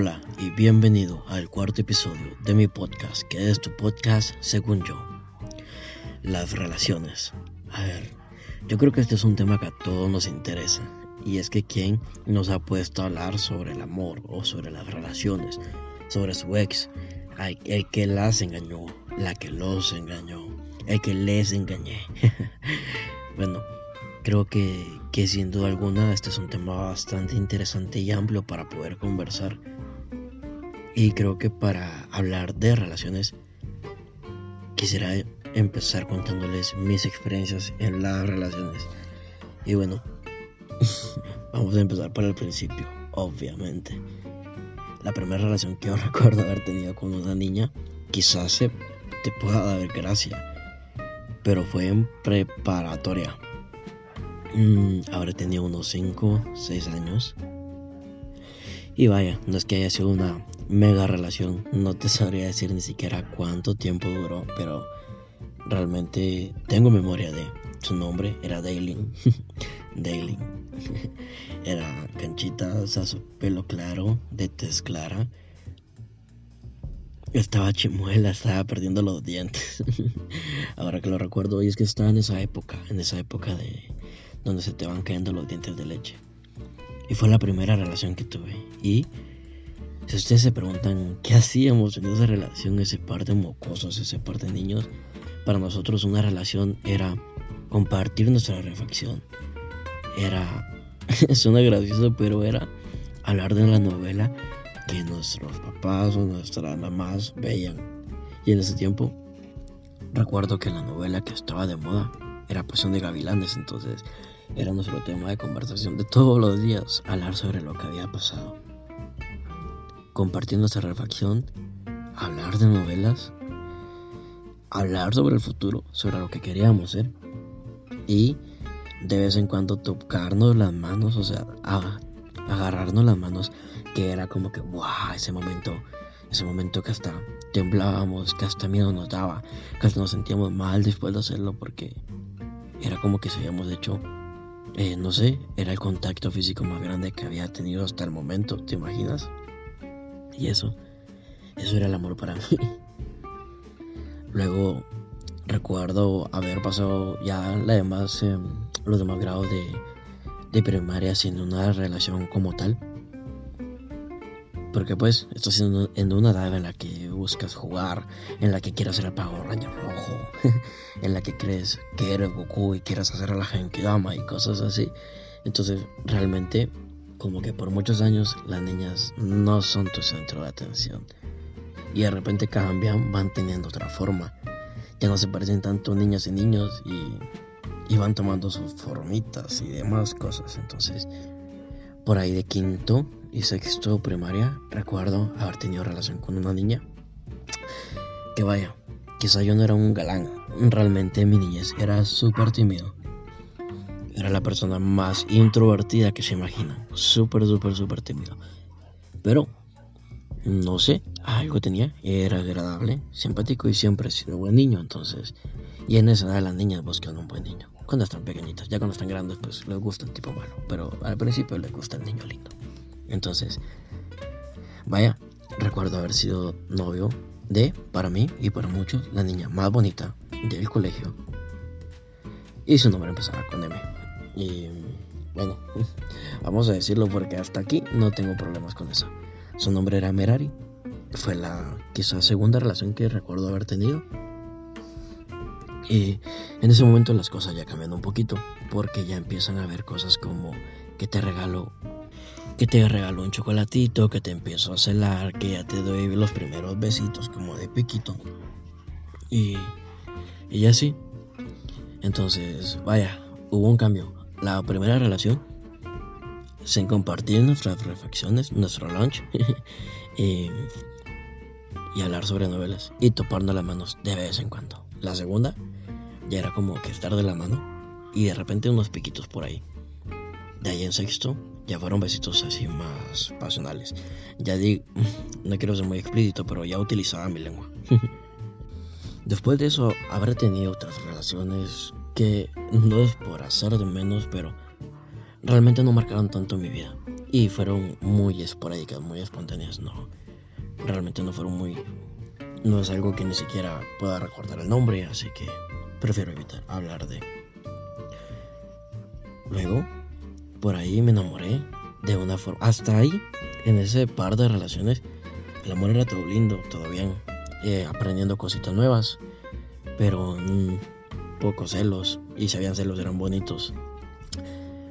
Hola y bienvenido al cuarto episodio de mi podcast, que es tu podcast según yo. Las relaciones. A ver, yo creo que este es un tema que a todos nos interesa. Y es que quién nos ha puesto a hablar sobre el amor o sobre las relaciones, sobre su ex, el que las engañó, la que los engañó, el que les engañé. bueno, creo que, que sin duda alguna este es un tema bastante interesante y amplio para poder conversar y creo que para hablar de relaciones quisiera empezar contándoles mis experiencias en las relaciones. Y bueno, vamos a empezar por el principio, obviamente. La primera relación que yo recuerdo haber tenido con una niña, quizás se te pueda dar gracia, pero fue en preparatoria. Mm, habré tenido unos 5, 6 años. Y vaya, no es que haya sido una mega relación. No te sabría decir ni siquiera cuánto tiempo duró, pero realmente tengo memoria de su nombre. Era Daylin. Daylin. era canchita, o su pelo claro, de tez clara. Estaba chimuela, estaba perdiendo los dientes. Ahora que lo recuerdo, y es que estaba en esa época, en esa época de donde se te van cayendo los dientes de leche. Y fue la primera relación que tuve. Y si ustedes se preguntan qué hacíamos en esa relación, ese par de mocosos, ese par de niños, para nosotros una relación era compartir nuestra reflexión. Era, suena gracioso, pero era hablar de la novela que nuestros papás o nuestras mamás veían. Y en ese tiempo, recuerdo que la novela que estaba de moda era Pasión de Gavilanes, entonces era nuestro tema de conversación de todos los días, hablar sobre lo que había pasado. Compartir nuestra reflexión, hablar de novelas, hablar sobre el futuro, sobre lo que queríamos ser. Y de vez en cuando tocarnos las manos, o sea, agarrarnos las manos, que era como que, wow, ese momento, ese momento que hasta temblábamos, que hasta miedo nos daba, que hasta nos sentíamos mal después de hacerlo porque era como que se habíamos hecho, eh, no sé, era el contacto físico más grande que había tenido hasta el momento, ¿te imaginas? Y eso, eso era el amor para mí. Luego recuerdo haber pasado ya la demás, em, los demás grados de, de primaria sin una relación como tal. Porque pues estás en, en una edad en la que buscas jugar, en la que quieres ser el pago rayo rojo, en la que crees que eres Goku y quieres hacer a la gente que ama y cosas así. Entonces realmente como que por muchos años las niñas no son tu centro de atención. Y de repente cambian, van teniendo otra forma. Ya no se parecen tanto niñas y niños y, y van tomando sus formitas y demás cosas. Entonces, por ahí de quinto y sexto primaria, recuerdo haber tenido relación con una niña. Que vaya, quizá yo no era un galán. Realmente mi niñez era súper tímido. Era la persona más introvertida que se imagina. Súper, súper, súper tímido. Pero, no sé, algo tenía. Era agradable, simpático y siempre he sido buen niño. Entonces, y en esa edad las niñas buscan un buen niño. Cuando están pequeñitas, ya cuando están grandes, pues les gusta el tipo malo. Pero al principio les gusta el niño lindo. Entonces, vaya, recuerdo haber sido novio de, para mí y para muchos, la niña más bonita del colegio. Y su nombre empezaba con M. Y bueno, vamos a decirlo porque hasta aquí no tengo problemas con eso. Su nombre era Merari. Fue la quizás segunda relación que recuerdo haber tenido. Y en ese momento las cosas ya cambian un poquito porque ya empiezan a ver cosas como que te regalo que te regalo un chocolatito, que te empiezo a celar, que ya te doy los primeros besitos como de piquito. Y, y así. Entonces, vaya, hubo un cambio la primera relación sin compartir nuestras reflexiones, nuestro lunch y, hablar sobre novelas y toparnos las manos de vez en cuando. La segunda ya era como que estar de la mano y de repente unos piquitos por ahí. De ahí en sexto ya fueron besitos así más pasionales. Ya digo, no quiero ser muy explícito, pero ya utilizaba mi lengua. Después de eso habré tenido otras relaciones que no es por hacer de menos, pero realmente no marcaron tanto mi vida. Y fueron muy esporádicas, muy espontáneas, no. Realmente no fueron muy... No es algo que ni siquiera pueda recordar el nombre, así que prefiero evitar hablar de... Luego, por ahí me enamoré de una forma... Hasta ahí, en ese par de relaciones, el amor era todo lindo, todo bien, eh, aprendiendo cositas nuevas, pero mm, pocos celos, y si habían celos eran bonitos.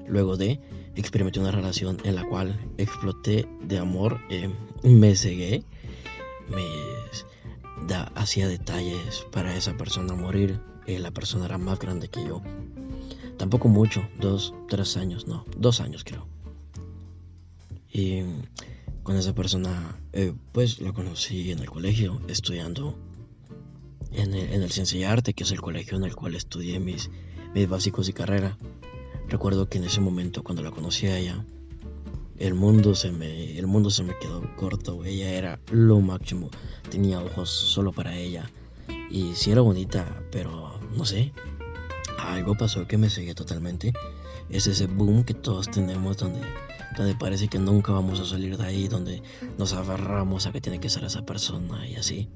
Luego de, experimenté una relación en la cual exploté de amor, eh, me cegué, me hacía detalles para esa persona morir, eh, la persona era más grande que yo. Tampoco mucho, dos, tres años, no, dos años creo. Y con esa persona, eh, pues la conocí en el colegio, estudiando en el, en el Arte, que es el colegio en el cual estudié mis, mis básicos y carrera. Recuerdo que en ese momento, cuando la conocí a ella, el mundo se me, el mundo se me quedó corto. Ella era lo máximo. Tenía ojos solo para ella. Y sí era bonita, pero no sé. Algo pasó que me seguía totalmente. Es ese boom que todos tenemos donde, donde parece que nunca vamos a salir de ahí, donde nos aferramos a que tiene que ser esa persona y así.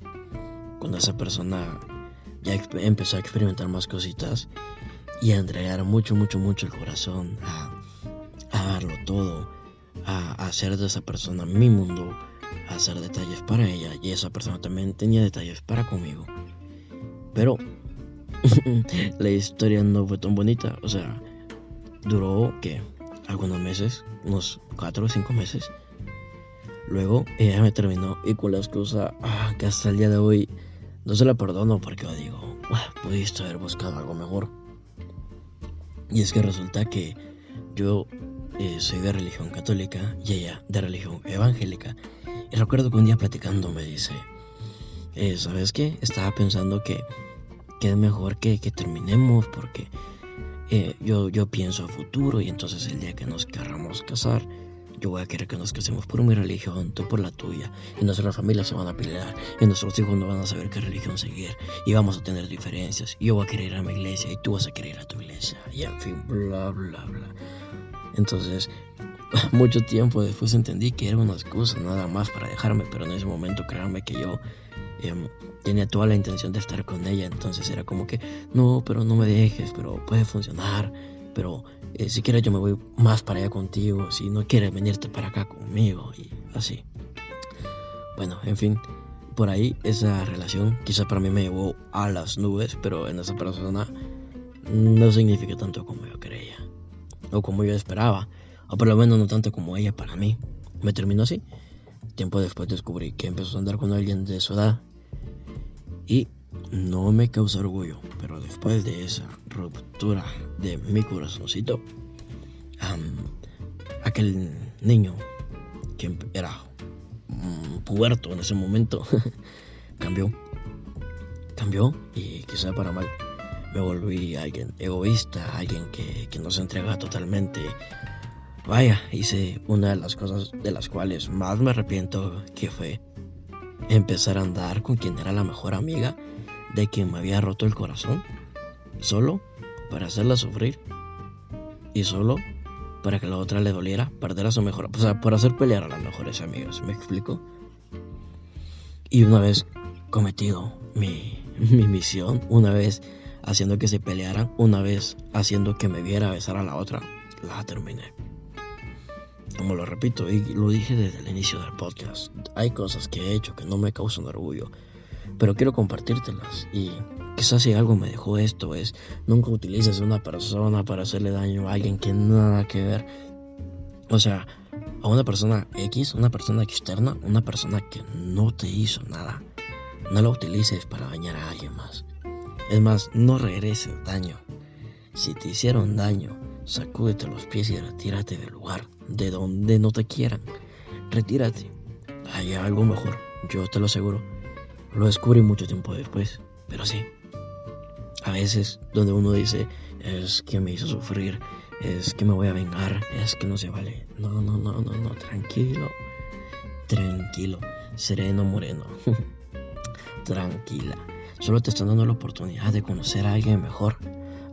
Cuando esa persona ya empezó a experimentar más cositas y a entregar mucho, mucho, mucho el corazón, a, darlo todo, a, hacer de esa persona mi mundo, a hacer detalles para ella y esa persona también tenía detalles para conmigo. Pero la historia no fue tan bonita, o sea, duró que algunos meses, unos 4 o 5 meses. Luego ella me terminó y con la excusa ah, que hasta el día de hoy no se la perdono porque digo, pudiste haber buscado algo mejor. Y es que resulta que yo eh, soy de religión católica y ella de religión evangélica. Y recuerdo que un día platicando me dice, eh, ¿sabes qué? Estaba pensando que, que es mejor que, que terminemos porque eh, yo, yo pienso a futuro y entonces el día que nos querramos casar, yo voy a querer que nos casemos por mi religión, tú por la tuya. Y nuestras familias se van a pelear. Y nuestros hijos no van a saber qué religión seguir. Y vamos a tener diferencias. Yo voy a querer ir a mi iglesia y tú vas a querer ir a tu iglesia. Y en fin, bla, bla, bla. Entonces, mucho tiempo después entendí que era una excusa nada más para dejarme. Pero en ese momento, créanme que yo em, tenía toda la intención de estar con ella. Entonces era como que, no, pero no me dejes, pero puede funcionar pero eh, si quieres yo me voy más para allá contigo, si no quieres venirte para acá conmigo y así. Bueno, en fin, por ahí esa relación quizás para mí me llevó a las nubes, pero en esa persona no significa tanto como yo creía, o como yo esperaba, o por lo menos no tanto como ella para mí. Me terminó así. Tiempo después descubrí que empezó a andar con alguien de su edad y no me causa orgullo, pero después de esa ruptura de mi corazoncito, aquel niño que era puerto en ese momento cambió, cambió y quizá para mal. Me volví alguien egoísta, alguien que, que no se entrega totalmente. Vaya, hice una de las cosas de las cuales más me arrepiento, que fue empezar a andar con quien era la mejor amiga de quien me había roto el corazón, solo para hacerla sufrir y solo para que la otra le doliera perder a su mejor, o sea, para hacer pelear a las mejores amigas, ¿me explico? Y una vez cometido mi, mi misión, una vez haciendo que se pelearan, una vez haciendo que me viera besar a la otra, la terminé. Como lo repito y lo dije desde el inicio del podcast, hay cosas que he hecho que no me causan orgullo, pero quiero compartírtelas. Y quizás si algo me dejó esto es, nunca utilices a una persona para hacerle daño a alguien que nada que ver. O sea, a una persona X, una persona externa, una persona que no te hizo nada. No la utilices para dañar a alguien más. Es más, no regreses daño. Si te hicieron daño, sacúdete los pies y retírate del lugar, de donde no te quieran. Retírate. Hay algo mejor, yo te lo aseguro. Lo descubrí mucho tiempo después, pero sí. A veces donde uno dice, es que me hizo sufrir, es que me voy a vengar, es que no se vale. No, no, no, no, no, tranquilo. Tranquilo, sereno moreno. Tranquila. Solo te están dando la oportunidad de conocer a alguien mejor.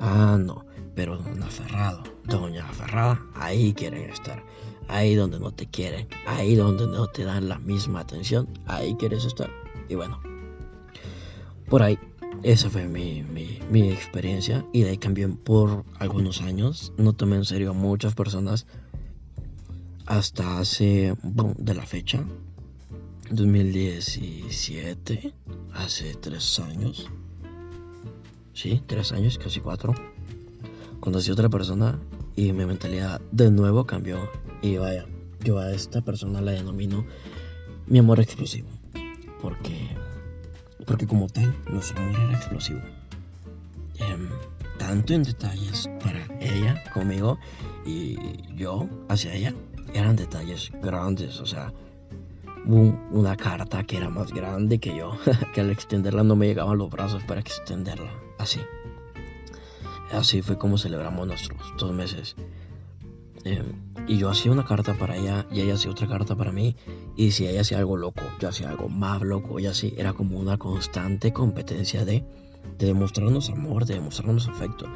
Ah, no. Pero don aferrado, doña aferrada, ahí quieren estar. Ahí donde no te quieren, ahí donde no te dan la misma atención, ahí quieres estar. Y bueno, por ahí, esa fue mi, mi, experiencia. Y de ahí cambié por algunos años. No tomé en serio a muchas personas hasta hace, bueno, de la fecha, 2017, hace tres años. Sí, tres años, casi cuatro. Conocí a otra persona y mi mentalidad de nuevo cambió. Y vaya, yo a esta persona la denomino mi amor explosivo. Porque, porque como tal, nuestro amor era explosivo. Em, tanto en detalles para ella, conmigo, y yo hacia ella, eran detalles grandes. O sea, una carta que era más grande que yo, que al extenderla no me llegaban los brazos para extenderla, así. Así fue como celebramos nuestros dos meses. Em, y yo hacía una carta para ella y ella hacía otra carta para mí. Y si ella hacía algo loco, yo hacía algo más loco. Y así era como una constante competencia de, de demostrarnos amor, de demostrarnos afecto.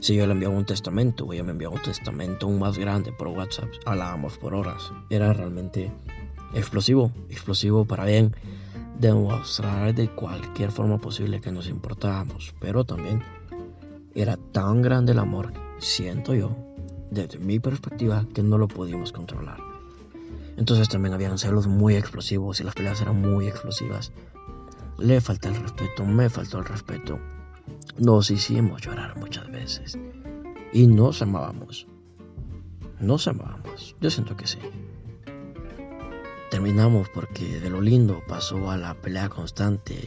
Si yo le enviaba un testamento, ella me enviaba un testamento un más grande por WhatsApp, hablábamos por horas. Era realmente explosivo, explosivo para bien, demostrar de cualquier forma posible que nos importábamos, pero también era tan grande el amor, siento yo, desde mi perspectiva, que no lo pudimos controlar. Entonces también habían celos muy explosivos y las peleas eran muy explosivas. Le falta el respeto, me faltó el respeto. Nos hicimos llorar muchas veces. Y nos amábamos. Nos amábamos. Yo siento que sí. Terminamos porque de lo lindo pasó a la pelea constante,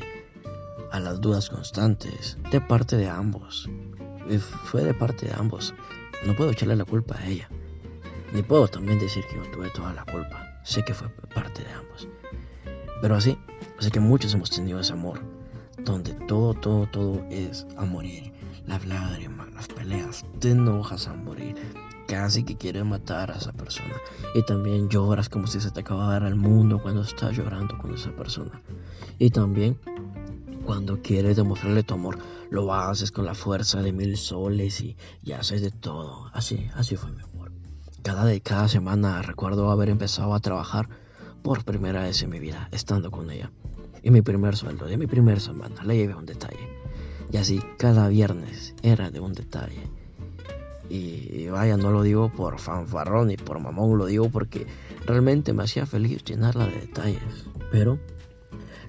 a las dudas constantes, de parte de ambos. Y fue de parte de ambos. No puedo echarle la culpa a ella. Ni puedo también decir que yo tuve toda la culpa. Sé que fue parte de ambos. Pero así, sé que muchos hemos tenido ese amor, donde todo, todo, todo es a morir. Las lágrimas, las peleas, te enojas a morir casi que quiere matar a esa persona. Y también lloras como si se te acabara el mundo cuando estás llorando con esa persona. Y también cuando quieres demostrarle tu amor, lo haces con la fuerza de mil soles y, y haces de todo. Así, así fue mi amor. Cada, de, cada semana recuerdo haber empezado a trabajar por primera vez en mi vida, estando con ella. Y mi primer sueldo de mi primera semana le llevé un detalle. Y así cada viernes era de un detalle. Y vaya, no lo digo por fanfarrón ni por mamón, lo digo porque realmente me hacía feliz llenarla de detalles. Pero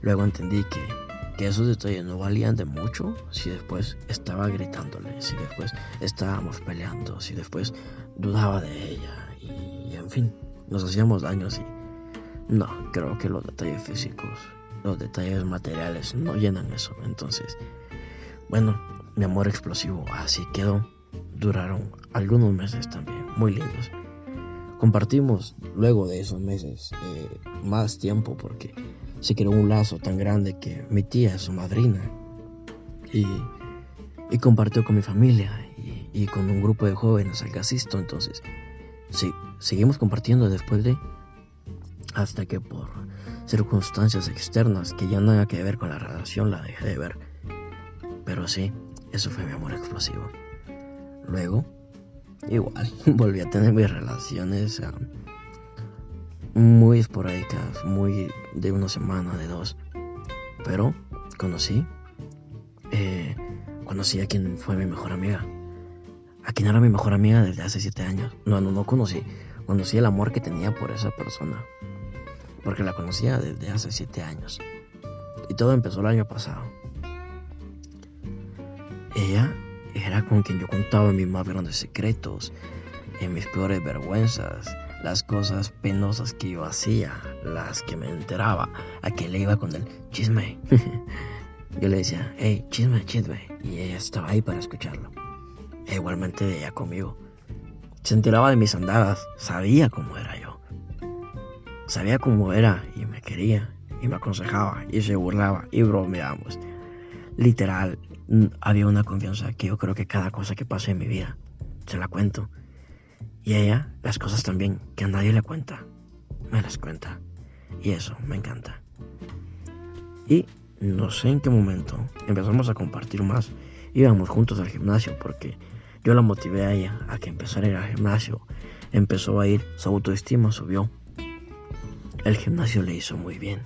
luego entendí que, que esos detalles no valían de mucho si después estaba gritándole, si después estábamos peleando, si después dudaba de ella. Y, en fin, nos hacíamos daños y no, creo que los detalles físicos, los detalles materiales no llenan eso. Entonces, bueno, mi amor explosivo así quedó duraron algunos meses también, muy lindos. Compartimos luego de esos meses eh, más tiempo porque se creó un lazo tan grande que mi tía es su madrina y, compartió con mi familia y, con un grupo de jóvenes al que asisto. Entonces, sí, seguimos compartiendo después de hasta que por circunstancias externas que ya nada que ver con la relación la dejé de ver. Pero sí, eso fue mi amor explosivo. Luego, igual, volví a tener mis relaciones muy esporádicas, muy de una semana, de dos. Pero conocí, eh, conocí a quien fue mi mejor amiga. A quien era mi mejor amiga desde hace siete años. No, no, no conocí. Conocí el amor que tenía por esa persona. Porque la conocía desde hace siete años. Y todo empezó el año pasado. Ella era con quien yo contaba mis más grandes secretos, en mis peores vergüenzas, las cosas penosas que yo hacía, las que me enteraba, a que le iba con el chisme. yo le decía, hey, chisme, chisme, y ella estaba ahí para escucharlo. E igualmente ella conmigo. Se enteraba de mis andadas, sabía cómo era yo. Sabía cómo era y me quería, y me aconsejaba, y se burlaba, y bromeábamos. Literal, había una confianza que yo creo que cada cosa que pasa en mi vida se la cuento. Y ella, las cosas también que a nadie le cuenta, me las cuenta. Y eso me encanta. Y no sé en qué momento empezamos a compartir más. Íbamos juntos al gimnasio porque Yo la motivé a ella a que empezara a ir al gimnasio. Empezó a ir, su autoestima subió. El gimnasio le hizo muy bien.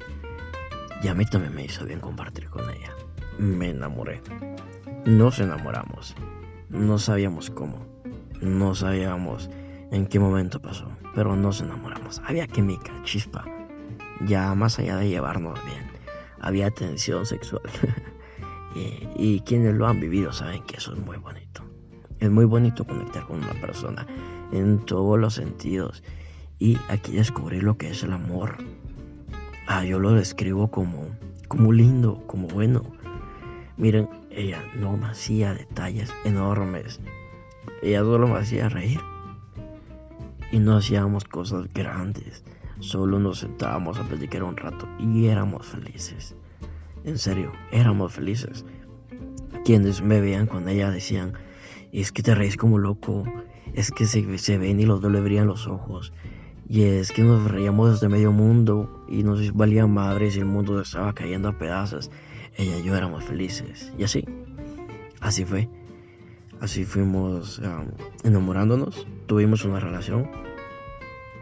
Y a mí también me hizo bien compartir con ella. Me enamoré. Nos enamoramos. No sabíamos cómo. No sabíamos en qué momento pasó. Pero nos enamoramos. Había química, chispa. Ya más allá de llevarnos bien. Había tensión sexual. y, quienes lo han vivido saben que eso es muy bonito. Es muy bonito conectar con una persona en todos los sentidos. Y aquí descubrí lo que es el amor. Ah, yo lo describo como, como lindo, como bueno. Miren, ella no me hacía detalles enormes. Ella solo me hacía reír. Y no hacíamos cosas grandes. Solo nos sentábamos a platicar un rato y éramos felices. En serio, éramos felices. Quienes me veían con ella decían, es que te reís como loco, es que se, se ven y los dos le brillan los ojos, y es que nos reíamos desde medio mundo y nos valía madres y el mundo estaba cayendo a pedazos. Ella y yo éramos felices. Y así, así fue. Así fuimos enamorándonos, tuvimos una relación,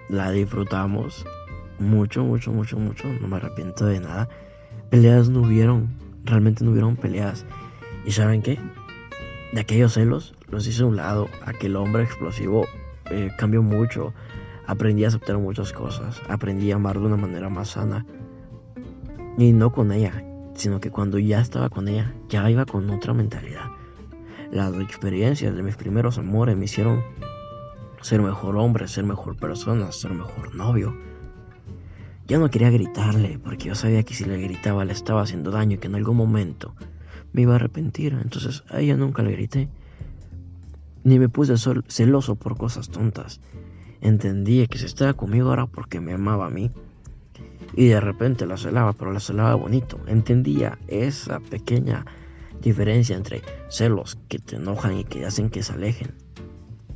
la disfrutamos mucho, mucho, mucho, mucho, no me arrepiento de nada. Peleas no hubieron, realmente no hubieron peleas. ¿Y saben qué? De aquellos celos los hice a un lado. Aquel hombre explosivo eh, cambió mucho. Aprendí a aceptar muchas cosas. Aprendí a amar de una manera más sana. Y no con ella, sino que cuando ya estaba con ella, ya iba con otra mentalidad. Las experiencias de mis primeros amores me hicieron ser mejor hombre, ser mejor persona, ser mejor novio. Ya no quería gritarle, porque yo sabía que si le gritaba le estaba haciendo daño y que en algún momento me iba a arrepentir. Entonces a ella nunca le grité. Ni me puse celoso por cosas tontas. Entendía que si estaba conmigo era porque me amaba a mí. Y de repente la celaba, pero la celaba bonito. Entendía esa pequeña diferencia entre celos que te enojan y que hacen que se alejen.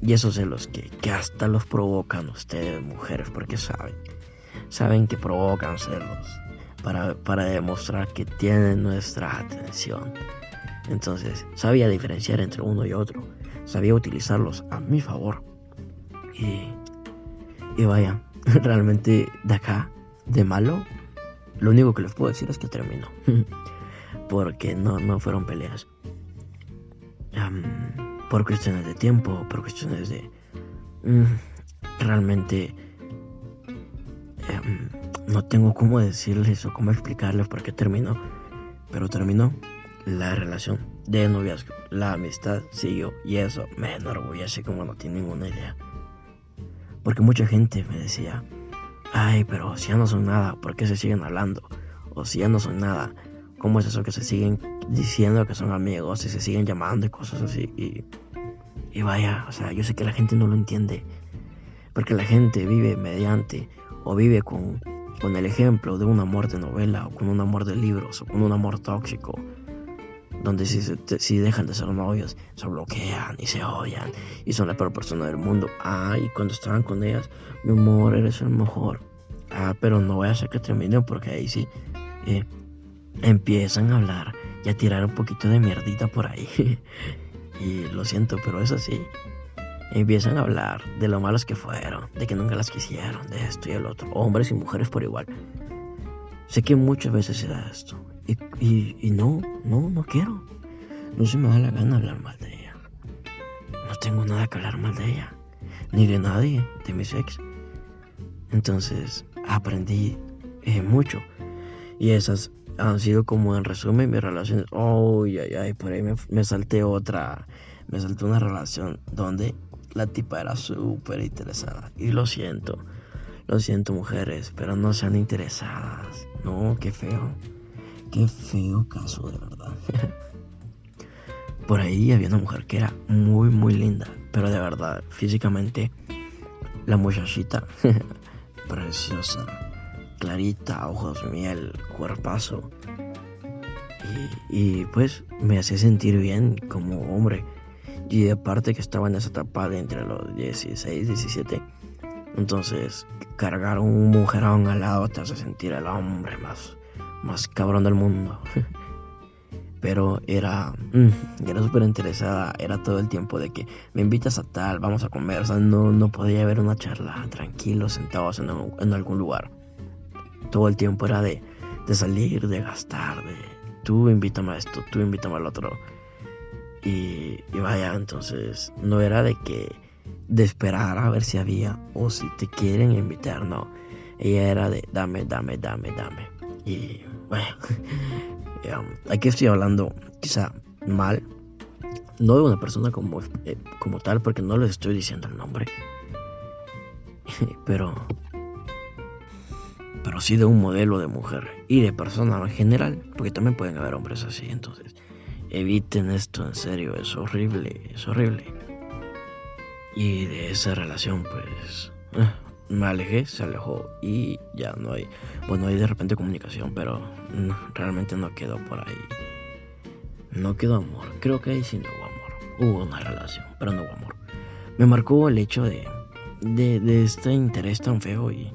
Y esos celos que, que hasta los provocan ustedes, mujeres, porque saben. Saben que provocan celos para, para demostrar que tienen nuestra atención. Entonces, sabía diferenciar entre uno y otro. Sabía utilizarlos a mi favor. Y, y vaya, realmente de acá, de malo, lo único que les puedo decir es que terminó. Porque no, no fueron peleas. por cuestiones de tiempo, por cuestiones de... Mm, realmente... Em, no tengo cómo decirles o cómo explicarles por qué terminó. Pero terminó la relación de noviazgo. La amistad siguió y eso me enorgullece como no tiene ninguna idea. Porque mucha gente me decía, ay, pero si ya no son nada, ¿por qué se siguen hablando? O si ya no son nada, ¿cómo es eso que se siguen diciendo que son amigos y se siguen llamando y cosas así? Y, vaya, o sea, yo sé que la gente no lo entiende. Porque la gente vive mediante o vive con, con el ejemplo de un amor de novela o con un amor de libros o con un amor tóxico donde si, si dejan de ser novios, se bloquean y se odian y son la peor persona del mundo. Ah, y cuando estaban con ellas, mi amor, eres el mejor. Ah, pero no voy a hacer que terminen porque ahí sí eh, empiezan a hablar y a tirar un poquito de mierdita por ahí. y lo siento, pero es así. Empiezan a hablar de lo malos que fueron, de que nunca las quisieron, de esto y el otro, hombres y mujeres por igual. Sé que muchas veces se da esto y, y, no, no, no quiero. No se me da la gana hablar mal de ella. No tengo nada que hablar mal de ella. Ni de nadie, de mi ex. Entonces aprendí eh, mucho. Y esas han sido como en resumen mis relaciones. Oh, ay, ay, por ahí me, me salté otra. Me salté una relación donde la tipa era súper interesada. Y lo siento. Lo siento mujeres, pero no sean interesadas. No, qué feo. Qué feo caso, de verdad. Por ahí había una mujer que era muy, muy linda, pero de verdad, físicamente, la muchachita, preciosa, clarita, ojos miel, cuerpazo. Y, y, pues me hacía sentir bien como hombre. Y aparte que estaba en esa etapa de entre los 16 y 17. Entonces, cargar un mujerón al lado te hace sentir el hombre más más cabrón del mundo. pero era, mm, era súper interesada, era todo el tiempo de que me invitas a tal, vamos a comer, o sea, no, no podía haber una charla tranquilo, sentados en, en algún lugar. Todo el tiempo era de, de salir, de gastar, de tú invítame a esto, tú invítame al otro. Y, y, vaya, entonces no era de que de esperar a ver si había o si te quieren invitar, no. Ella era de dame, dame, dame, dame. Y bueno, aquí estoy hablando quizá mal, no de una persona como, eh, como tal, porque no les estoy diciendo el nombre, pero, pero sí de un modelo de mujer y de persona en general, porque también pueden haber hombres así, entonces eviten esto en serio, es horrible, es horrible. Y de esa relación, pues, eh, me alejé, se alejó y ya no hay, bueno, hay de repente comunicación, pero realmente no quedó por ahí. No quedó amor, creo que ahí sí no hubo amor. Hubo una relación, pero no hubo amor. Me marcó el hecho de, de, este interés tan feo y,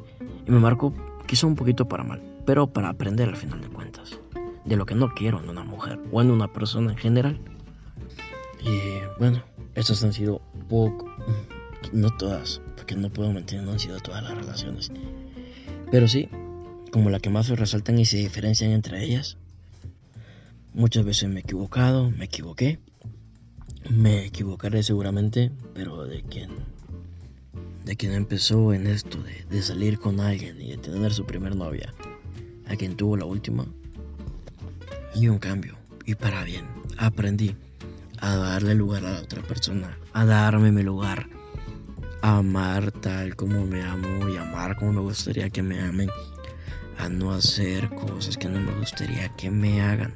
y me marcó quizá un poquito para mal, pero para aprender al final de cuentas. De lo que no quiero en una mujer o en una persona en general. Y bueno, estas han sido poco, no todas, porque no puedo mentir, no han sido todas las relaciones. Pero sí, como la que más se resaltan y se diferencian entre ellas. Muchas veces me he equivocado, me equivoqué. Me equivocaré seguramente, pero de quien de quien empezó en esto de, de salir con alguien y de tener su primer novia, a quien tuvo la última, y un cambio, y para bien, aprendí a darle lugar a la otra persona, a darme mi lugar, a amar tal como me amo y amar como me gustaría que me amen, a no hacer cosas que no me gustaría que me hagan.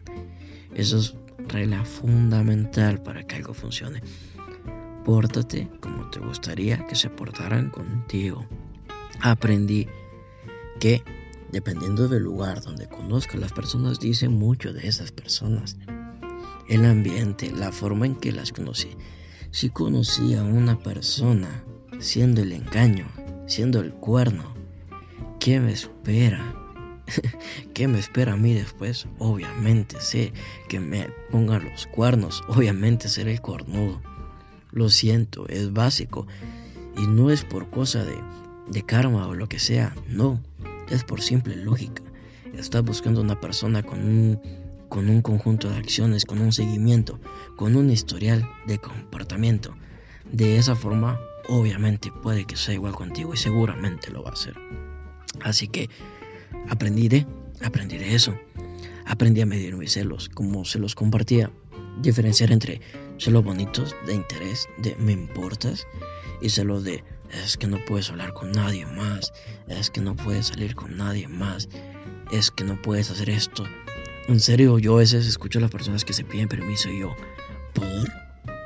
Eso es regla fundamental para que algo funcione. Pórtate como te gustaría que se portaran contigo. Aprendí que dependiendo del lugar donde conozcas, las personas dicen mucho de esas personas el ambiente, la forma en que las conocí. Si conocí a una persona siendo el engaño, siendo el cuerno, ¿qué me espera? ¿Qué me espera a mí después? Obviamente sé que me pongan los cuernos, obviamente seré el cornudo. Lo siento, es básico. Y no es por cosa de, de karma o lo que sea, no, es por simple lógica. Estás buscando una persona con un con un conjunto de acciones, con un seguimiento, con un historial de comportamiento. De esa forma, obviamente puede que sea igual contigo y seguramente lo va a hacer. Así que aprendí de, aprendí de eso. Aprendí a medir mis celos, como se los compartía. Diferenciar entre celos bonitos, de interés, de me importas, y celos de es que no puedes hablar con nadie más, es que no puedes salir con nadie más, es que no puedes hacer esto, en serio, yo a veces escucho a las personas que se piden permiso y yo, ¿por?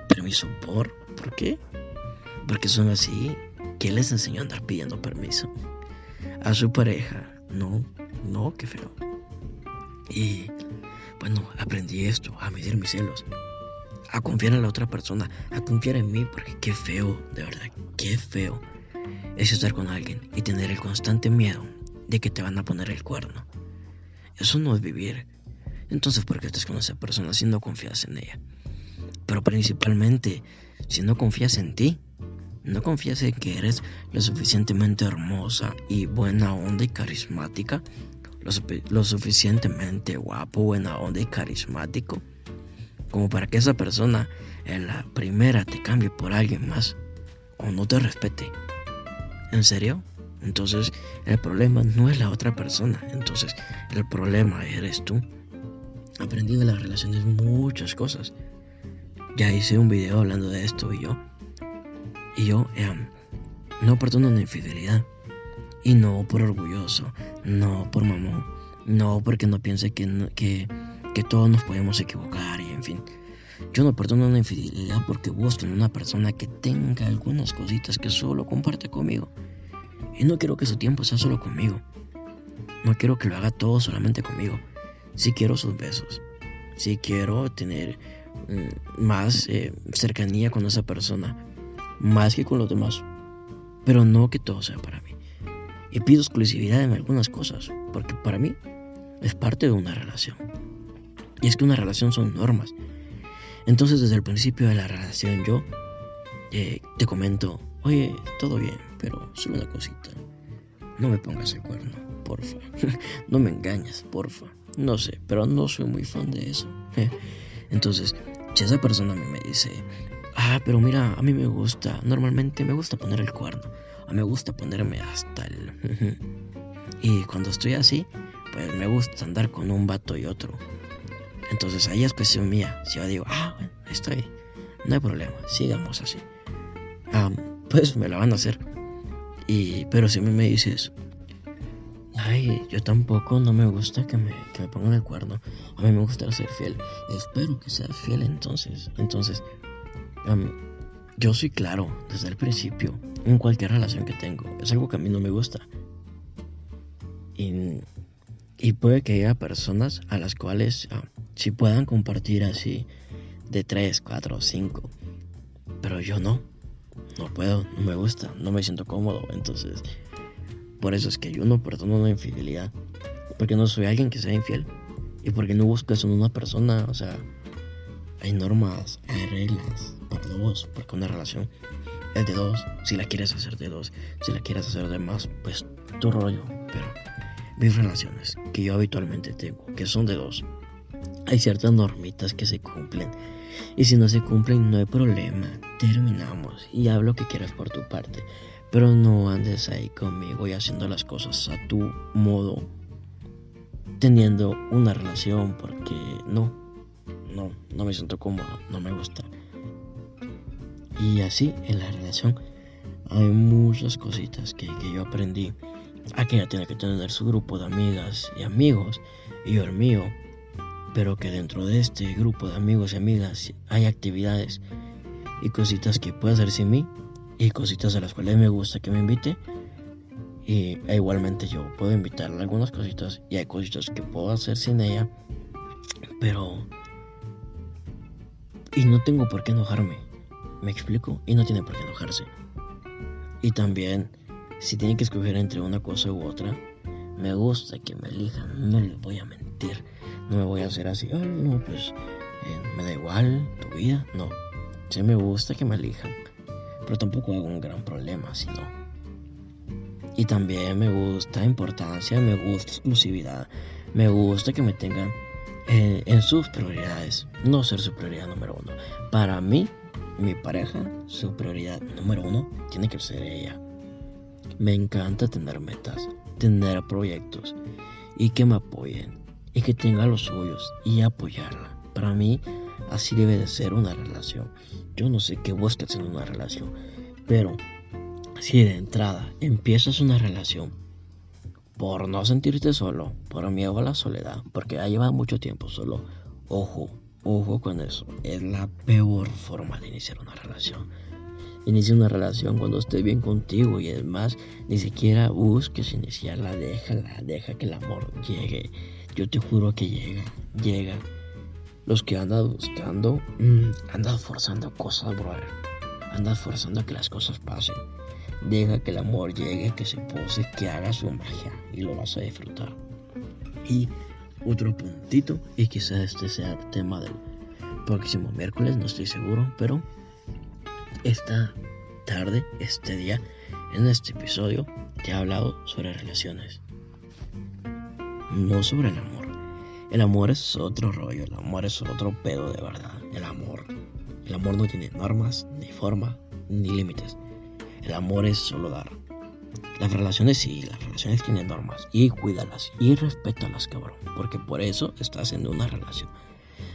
¿Permiso por? ¿Por qué? Porque son así. ¿Qué les enseñó a andar pidiendo permiso? A su pareja. No, no, qué feo. Y bueno, aprendí esto, a medir mis celos, a confiar en la otra persona, a confiar en mí, porque qué feo, de verdad, qué feo es estar con alguien y tener el constante miedo de que te van a poner el cuerno. Eso no es vivir. Entonces, ¿por qué estás con esa persona si no confías en ella? Pero principalmente, si no confías en ti, no confías en que eres lo suficientemente hermosa y buena onda y carismática, lo, suficientemente guapo, buena onda y carismático, como para que esa persona en la primera te cambie por alguien más o no te respete. ¿En serio? Entonces el problema no es la otra persona, entonces el problema eres tú aprendí de las relaciones muchas cosas. Ya hice un video hablando de esto y yo. Y yo eh, no perdono una infidelidad. Y no por orgulloso, no por mamón, no porque no piense que, que, que todos nos podemos equivocar en fin. Yo no perdono una infidelidad porque busco en una persona que tenga algunas cositas que solo comparte conmigo. Y no quiero que su tiempo sea solo conmigo. No quiero que lo haga todo solamente conmigo si quiero sus besos, si quiero tener mm, más eh, cercanía con esa persona, más que con los demás, pero no que todo sea para mí. Y pido exclusividad en algunas cosas, porque para mí es parte de una relación. Y es que una relación son normas. Entonces desde el principio de la relación yo eh, te comento, oye, todo bien, pero solo una cosita. No me pongas el cuerno, porfa. no me engañes, porfa. No sé, pero no soy muy fan de eso. Entonces, si esa persona a mí me dice, ah, pero mira, a mí me gusta, normalmente me gusta poner el cuerno. A mí me gusta ponerme hasta el... y cuando estoy así, pues me gusta andar con un vato y otro. Entonces ahí es cuestión mía. Si yo digo, ah, bueno, estoy, no hay problema, sigamos así. pues me la van a hacer. Y, pero si me dices, ay, yo tampoco no me gusta que me, que me pongan el cuerno. A mí me gusta ser fiel. Espero que seas fiel entonces. Entonces, yo soy claro desde el principio en cualquier relación que tengo. Es algo que a mí no me gusta. Y, y puede que haya personas a las cuales si puedan compartir así de 3, 4, 5. Pero yo no. No puedo, no me gusta, no me siento cómodo. Entonces, por eso es que yo no perdono una infidelidad. Porque no soy alguien que sea infiel. Y porque no busco eso en una persona. O sea, hay normas, hay reglas para dos. Porque una relación es de dos. Si la quieres hacer de dos, si la quieres hacer de más, pues tu rollo. Pero mis relaciones que yo habitualmente tengo, que son de dos, hay ciertas normitas que se cumplen. Y si no se cumplen, no hay problema. Terminamos y haz lo que quieras por tu parte. Pero no andes ahí conmigo y haciendo las cosas a tu modo. Teniendo una relación porque no, no, no me siento cómodo, no me gusta. Y así en la relación hay muchas cositas que, que yo aprendí. Aquella tiene que tener su grupo de amigas y amigos y yo el mío pero que dentro de este grupo de amigos y amigas hay actividades y cositas que puede hacer sin mí y cositas a las cuales me gusta que me invite. Y e igualmente yo puedo invitarle algunas cositas y hay cositas que puedo hacer sin ella pero y no tengo por qué enojarme me explico y no tiene por qué enojarse. Y también si tiene que escoger entre una cosa u otra me gusta que me elijan no les voy a mentir no me voy a hacer así, ay, no, pues eh, me da igual tu vida. No, sí me gusta que me elijan, pero tampoco hago un gran problema si no. Y también me gusta importancia, me gusta exclusividad, me gusta que me tengan eh, en sus prioridades, no ser su prioridad número uno. Para mí, mi pareja, su prioridad número uno tiene que ser ella. Me encanta tener metas, tener proyectos y que me apoyen y que tenga los suyos y apoyarla. Para mí, así debe de ser una relación. Yo no sé qué buscas en una relación, pero si de entrada empiezas una relación por no sentirte solo, por miedo a la soledad, porque ha llevado mucho tiempo solo, ojo, ojo con eso. Es la peor forma de iniciar una relación. Inicia una relación cuando esté bien contigo y además ni siquiera busques iniciarla, déjala, deja que el amor llegue yo te juro que llega, llega. Los que andan buscando, mm, andan forzando cosas, brother. Andan forzando que las cosas pasen. Deja que el amor llegue, que se pose, que haga su magia y lo vas a disfrutar. Y otro puntito, y quizás este sea el tema del próximo miércoles, no estoy seguro, pero esta tarde, este día, en este episodio, te he hablado sobre relaciones no sobre el amor. El amor es otro rollo, el amor es otro pedo de verdad. El amor. El amor no tiene normas, ni forma, ni límites. El amor es solo dar. Las relaciones sí, las relaciones tienen normas. Y cuídalas y respétalas, cabrón. Porque por eso estás en una relación.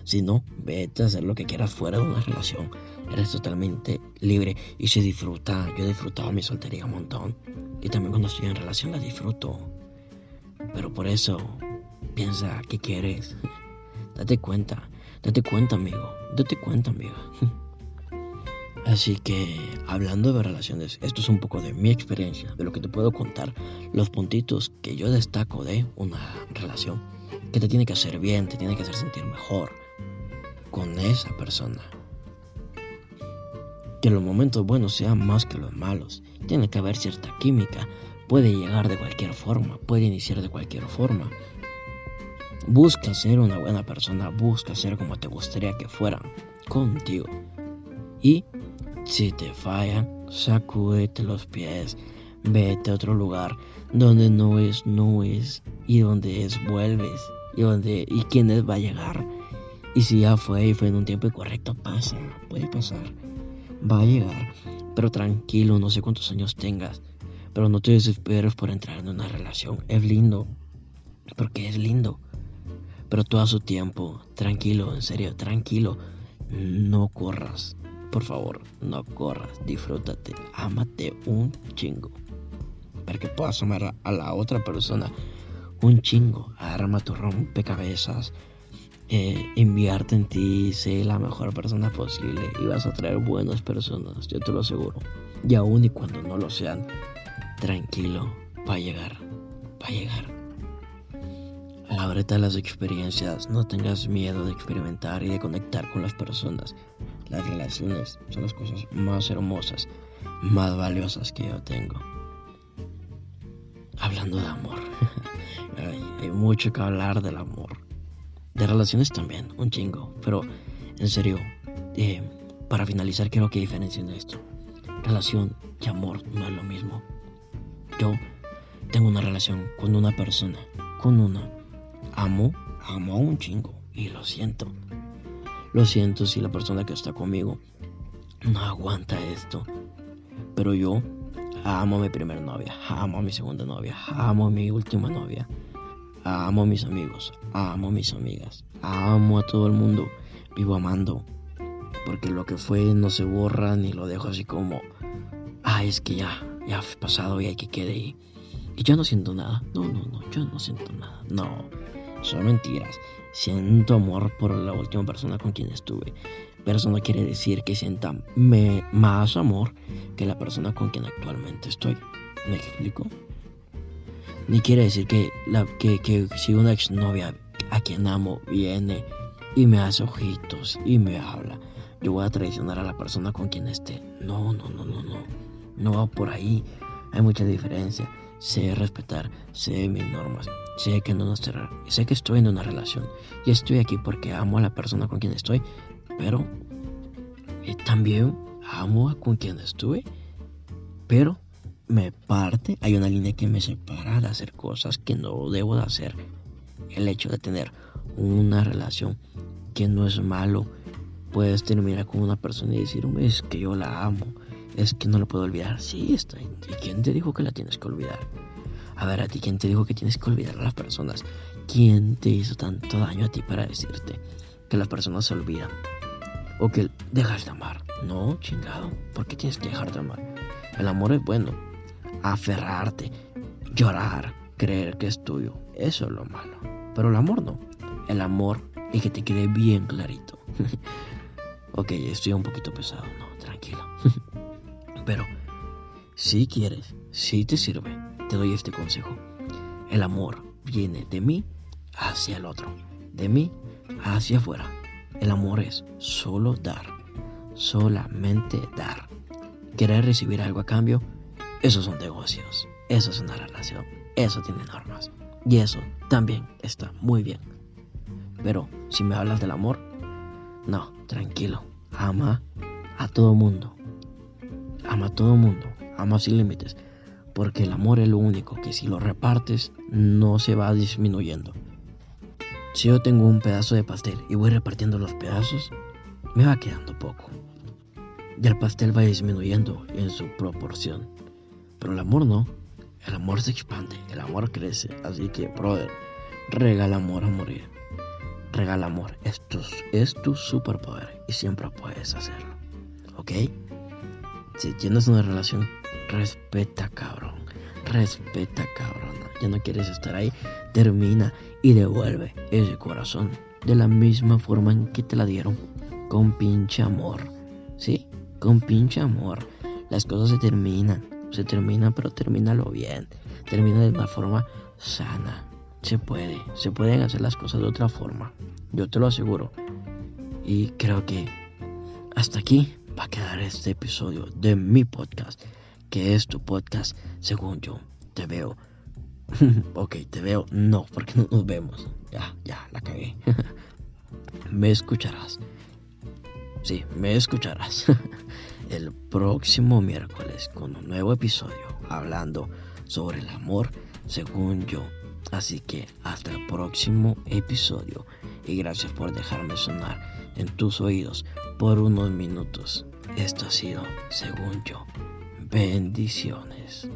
Si no, vete a hacer lo que quieras fuera de una relación. Eres totalmente libre y se disfruta. Yo he disfrutado mi soltería un montón. Y también cuando estoy en relación la disfruto. Pero por eso, piensa qué quieres. Date cuenta, date cuenta, amigo. Date cuenta, amigo. Así que, hablando de relaciones, esto es un poco de mi experiencia, de lo que te puedo contar, los puntitos que yo destaco de una relación, que te tiene que hacer bien, te tiene que hacer sentir mejor con esa persona. Que los momentos buenos sean más que los malos, tiene que haber cierta química, puede llegar de cualquier forma, puede iniciar de cualquier forma. Busca ser una buena persona, busca ser como te gustaría que fueran contigo. Y si te fallan, sacúdete los pies, vete a otro lugar donde no es, no es, y donde es, vuelves, y donde, y quién es, va a llegar. Y si ya fue y fue en un tiempo incorrecto, pasa, puede pasar, va a llegar. Pero tranquilo, no sé cuántos años tengas, pero no te desesperes por entrar en una relación. Es lindo, porque es lindo. Pero todo a su tiempo, tranquilo, en serio, tranquilo. No corras, por favor, no corras, disfrútate, ámate un chingo. Para que puedas amar a la otra persona un chingo. Arma tu rompecabezas, eh, enviarte en ti, sé la mejor persona posible y vas a traer buenas personas, yo te lo aseguro. Y aún y cuando no lo sean, tranquilo, va a llegar, va a llegar. Ábrete a las experiencias, no tengas miedo de experimentar y de conectar con las personas. Las relaciones son las cosas más hermosas, más valiosas que yo tengo. Hablando de amor, hay, mucho que hablar del amor. De relaciones también, un chingo. Pero, en serio, eh, para finalizar, quiero que diferencien esto. Relación y amor no es lo mismo. Yo tengo una relación con una persona, con una amo, amo a un chingo y lo siento. Lo siento si la persona que está conmigo no aguanta esto. Pero yo amo a mi primera novia, amo a mi segunda novia, amo a mi última novia, amo a mis amigos, amo a mis amigas, amo a todo el mundo. Vivo amando. Porque lo que fue no se borra ni lo dejo así como, ah, es que ya, ya ha pasado y hay que quede ahí. Y yo no siento nada. No, no, no, yo no siento nada. No son mentiras. Siento amor por la última persona con quien estuve. Pero eso no quiere decir que sienta más amor que la persona con quien actualmente estoy. ¿Me explico? Ni quiere decir que, la, que, que si una exnovia a quien amo viene y me hace ojitos y me habla, yo voy a traicionar a la persona con quien esté. No, no, no, no, no. No va por ahí. Hay mucha diferencia. Sé respetar, sé mis normas. Sé que no sé que estoy en una relación y estoy aquí porque amo a la persona con quien estoy, pero eh, también amo a con quien estuve, pero me parte, hay una línea que me separa de hacer cosas que no debo de hacer. El hecho de tener una relación que no es malo, puedes terminar con una persona y decir, es que yo la amo, es que no la puedo olvidar. Sí, está. ¿Y quién te dijo que la tienes que olvidar? A ver, a ti, ¿quién te dijo que tienes que olvidar a las personas? ¿Quién te hizo tanto daño a ti para decirte que las personas se olvidan? O que dejas de amar. No, chingado. ¿Por qué tienes que dejar de amar? El amor es bueno. Aferrarte, llorar, creer que es tuyo. Eso es lo malo. Pero el amor no. El amor es que te quede bien clarito. ok, estoy un poquito pesado. No, tranquilo. Pero si quieres, si te sirve te doy este consejo. El amor viene de mí hacia el otro, de mí hacia afuera. El amor es solo dar, solamente dar. Querer recibir algo a cambio, esos son negocios, eso es una relación, eso tiene normas. Y eso también está muy bien. Pero si me hablas del amor, no, tranquilo, ama a todo mundo. Ama a todo mundo, ama sin límites porque el amor es lo único que si lo repartes no se va disminuyendo. Si yo tengo un pedazo de pastel y voy repartiendo los pedazos, me va quedando poco. Y el pastel va disminuyendo en su proporción. Pero el amor no. El amor se expande, el amor crece. Así que, brother, regala amor a morir. Regala amor. Esto es tu superpoder y siempre puedes hacerlo. ¿Ok? Si tienes una relación Respeta, cabrón. Respeta, cabrón. Ya no quieres estar ahí. Termina y devuelve ese corazón de la misma forma en que te la dieron. Con pinche amor. ¿Sí? Con pinche amor. Las cosas se terminan. Se terminan, pero termínalo bien. Termina de una forma sana. Se puede. Se pueden hacer las cosas de otra forma. Yo te lo aseguro. Y creo que hasta aquí va a quedar este episodio de mi podcast que es tu podcast, según yo te veo ok, te veo. No, porque no nos vemos. Ya, ya, la cagué. me escucharás. Sí, me escucharás. el próximo miércoles con un nuevo episodio hablando sobre el amor según yo. Así que hasta el próximo episodio y gracias por dejarme sonar en tus oídos por unos minutos. Esto ha sido según yo. Bendiciones.